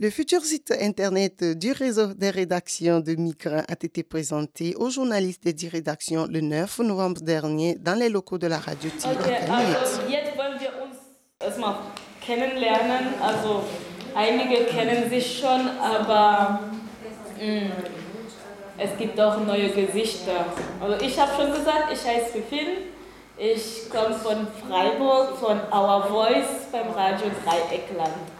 Le futur site internet du réseau des rédactions de migrants a été présenté aux journalistes des rédactions le 9 novembre dernier dans les locaux de la radio Tigre. Einige kennen sich schon, aber mh, es gibt auch neue Gesichter. Also ich habe schon gesagt, ich heiße Fifin. Ich komme von Freiburg, von Our Voice beim Radio Dreieckland.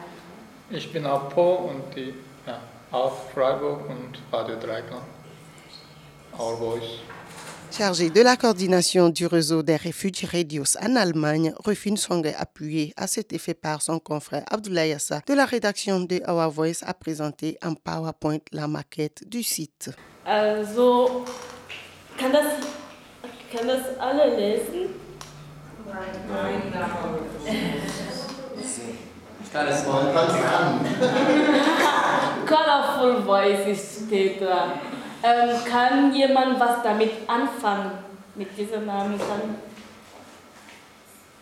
Ich bin auch Paul und die, ja, auch Freiburg und Radio Dreieckland. Our Voice. Chargé de la coordination du réseau des réfugiés radios en Allemagne, Rufin Songe, appuyé à cet effet par son confrère Abdoulaye Assa de la rédaction de Our Voice, a présenté en PowerPoint la maquette du site. Also, kann das, kann das alle lesen? Colorful Voices steht da. Ähm, kann jemand was damit anfangen? Mit diesem Namen kann.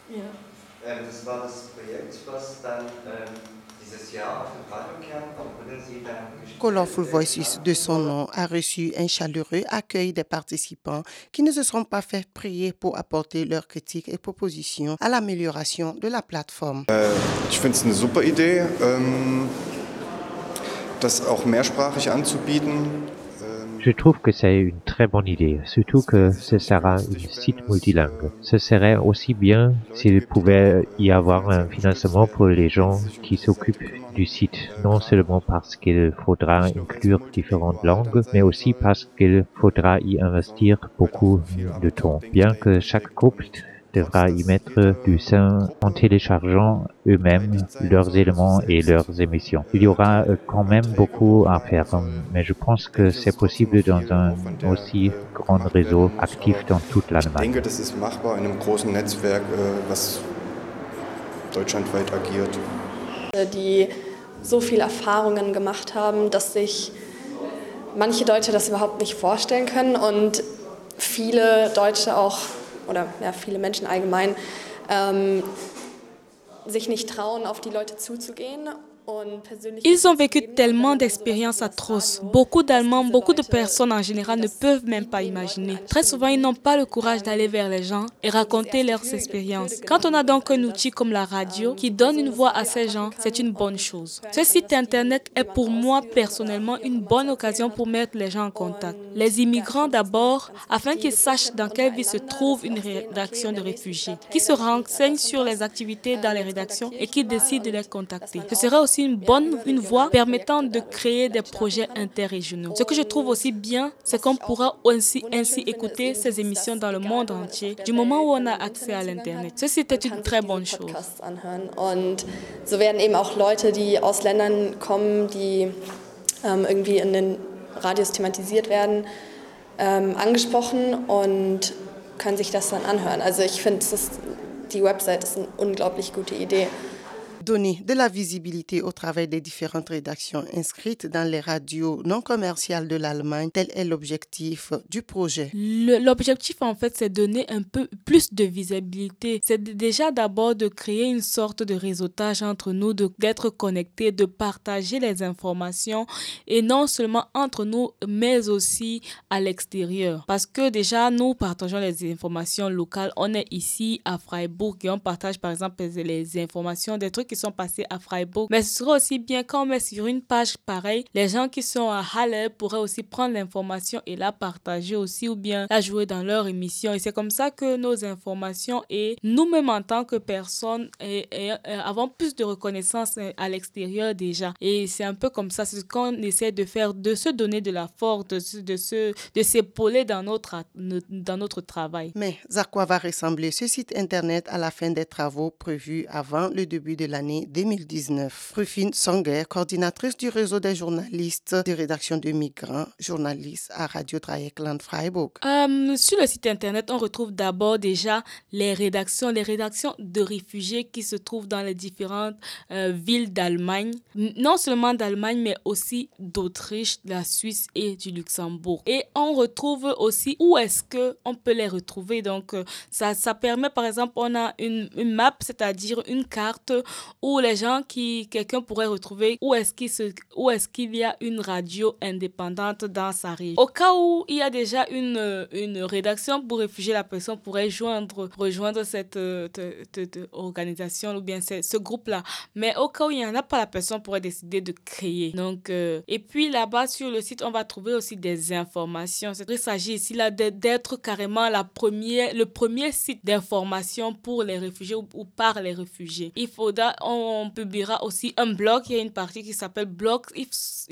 Ja. Ähm, das war das Projekt, was dann ähm, Colorful. Voices, de son nom, a reçu un chaleureux accueil des participants qui ne se sont pas fait prier pour apporter leurs critiques et propositions à l'amélioration de la plateforme. Es eine super Idee, ähm, das auch mehrsprachig. Je trouve que c'est une très bonne idée, surtout que ce sera un site multilingue. Ce serait aussi bien s'il pouvait y avoir un financement pour les gens qui s'occupent du site, non seulement parce qu'il faudra inclure différentes langues, mais aussi parce qu'il faudra y investir beaucoup de temps. Bien que chaque groupe devra y mettre du sein en téléchargeant eux-mêmes leurs éléments et leurs émissions. Il y aura euh, quand même beaucoup à faire, mais je pense que c'est possible dans un aussi grand réseau actif dans toute Ich l'Allemagne. denke, das ist machbar in einem großen Netzwerk, äh, was deutschlandweit agiert. die so viel Erfahrungen gemacht haben, dass sich manche Deutsche das überhaupt nicht vorstellen können und viele Deutsche auch, oder ja, viele Menschen allgemein, ähm, sich nicht trauen, auf die Leute zuzugehen. Ils ont vécu tellement d'expériences atroces. Beaucoup d'Allemands, beaucoup de personnes en général ne peuvent même pas imaginer. Très souvent, ils n'ont pas le courage d'aller vers les gens et raconter leurs expériences. Quand on a donc un outil comme la radio qui donne une voix à ces gens, c'est une bonne chose. Ce site internet est pour moi personnellement une bonne occasion pour mettre les gens en contact. Les immigrants d'abord, afin qu'ils sachent dans quelle ville se trouve une rédaction de réfugiés, qui se renseignent sur les activités dans les rédactions et qui décident de les contacter. Ce sera aussi une bonne une voie permettant de créer des projets interrégionaux. Ce que je trouve aussi bien, c'est qu'on pourra ainsi, ainsi écouter ces émissions dans le monde entier du moment où on a accès à l'Internet. Ceci est une très bonne chose. Und so werden eben auch Leute, die aus Ländern kommen, die ähm, irgendwie in den Radios thematisiert werden, ähm, angesprochen und können sich das dann anhören. Also ich finde, die Website ist eine unglaublich gute Idee. Donner de la visibilité au travail des différentes rédactions inscrites dans les radios non commerciales de l'Allemagne, tel est l'objectif du projet. L'objectif, en fait, c'est donner un peu plus de visibilité. C'est déjà d'abord de créer une sorte de réseautage entre nous, d'être connectés, de partager les informations et non seulement entre nous, mais aussi à l'extérieur. Parce que déjà, nous partageons les informations locales. On est ici à Freiburg et on partage, par exemple, les informations des trucs qui sont passés à Freiburg. Mais ce serait aussi bien quand on met sur une page pareille, les gens qui sont à Halle pourraient aussi prendre l'information et la partager aussi ou bien la jouer dans leur émission. Et c'est comme ça que nos informations et nous-mêmes en tant que personnes euh, avons plus de reconnaissance euh, à l'extérieur déjà. Et c'est un peu comme ça, c'est ce qu'on essaie de faire, de se donner de la force, de, de, se, de s'épauler dans notre, dans notre travail. Mais à quoi va ressembler ce site internet à la fin des travaux prévus avant le début de l'année 2019 Rufine Songer, coordinatrice du réseau des journalistes de rédaction de migrants, journaliste à Radio Dreieckland Freiburg. Euh, sur le site internet, on retrouve d'abord déjà les rédactions, les rédactions de réfugiés qui se trouvent dans les différentes euh, villes d'Allemagne, non seulement d'Allemagne, mais aussi d'Autriche, de la Suisse et du Luxembourg. Et on retrouve aussi où est-ce que on peut les retrouver. Donc, euh, ça, ça permet, par exemple, on a une, une map, c'est-à-dire une carte où les gens qui, quelqu'un pourrait retrouver où est-ce qu'il où est-ce qu'il y a une radio indépendante dans sa région. Au cas où il y a déjà une, une rédaction pour réfugier, la personne pourrait joindre, rejoindre cette, organisation ou bien ce, groupe-là. Mais au cas où il n'y en a pas, la personne pourrait décider de créer. Donc, euh, et puis là-bas sur le site, on va trouver aussi des informations. Il s'agit ici là d'être carrément la première, le premier site d'information pour les réfugiés ou, par les réfugiés. Il faudra, on, publiera aussi un blog. Il y a une partie qui s'appelle blog. Il,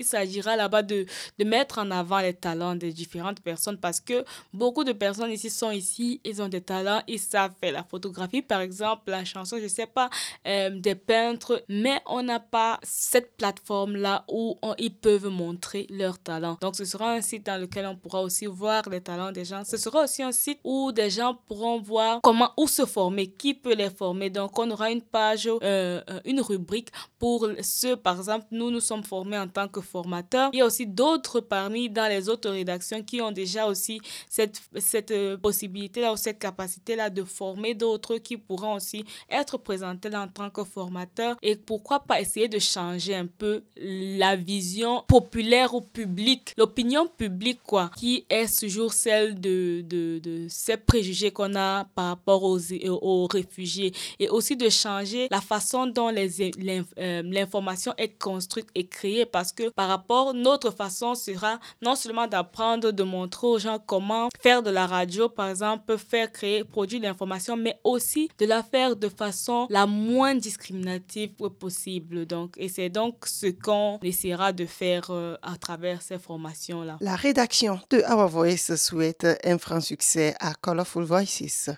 s'agira là-bas de, de mettre en avant les talents des différentes personnes parce que beaucoup de personnes ici sont ici, ils ont des talents, ils savent faire la photographie, par exemple, la chanson, je sais pas, euh, des peintres, mais on n'a pas cette plateforme-là où ils peuvent montrer leurs talents. Donc, ce sera un site dans lequel on pourra aussi voir les talents des gens. Ce sera aussi un site où des gens pourront voir comment, où se former, qui peut les former. Donc, on aura une page, euh, une rubrique pour ceux, par exemple, nous, nous sommes formés en tant que formateurs. Il y a aussi d'autres parmi dans les autres rédactions qui ont déjà aussi cette, cette euh, possibilité-là ou cette capacité-là de former d'autres qui pourront aussi être présentés en tant que formateurs. Et pourquoi pas essayer de changer un peu la vision populaire ou publique, l'opinion publique, quoi, qui est toujours celle de, de, de ces préjugés qu'on a par rapport aux, aux réfugiés et aussi de changer la façon dont euh, l'information est construite et créée parce que par rapport, notre façon sera non seulement d'apprendre, de montrer aux gens comment faire de la radio, par exemple, faire créer, produire l'information, mais aussi de la faire de façon la moins discriminative possible. Donc, et c'est donc ce qu'on essaiera de faire euh, à travers ces formations-là. La rédaction de Our Voice souhaite un franc succès à Colorful Voices.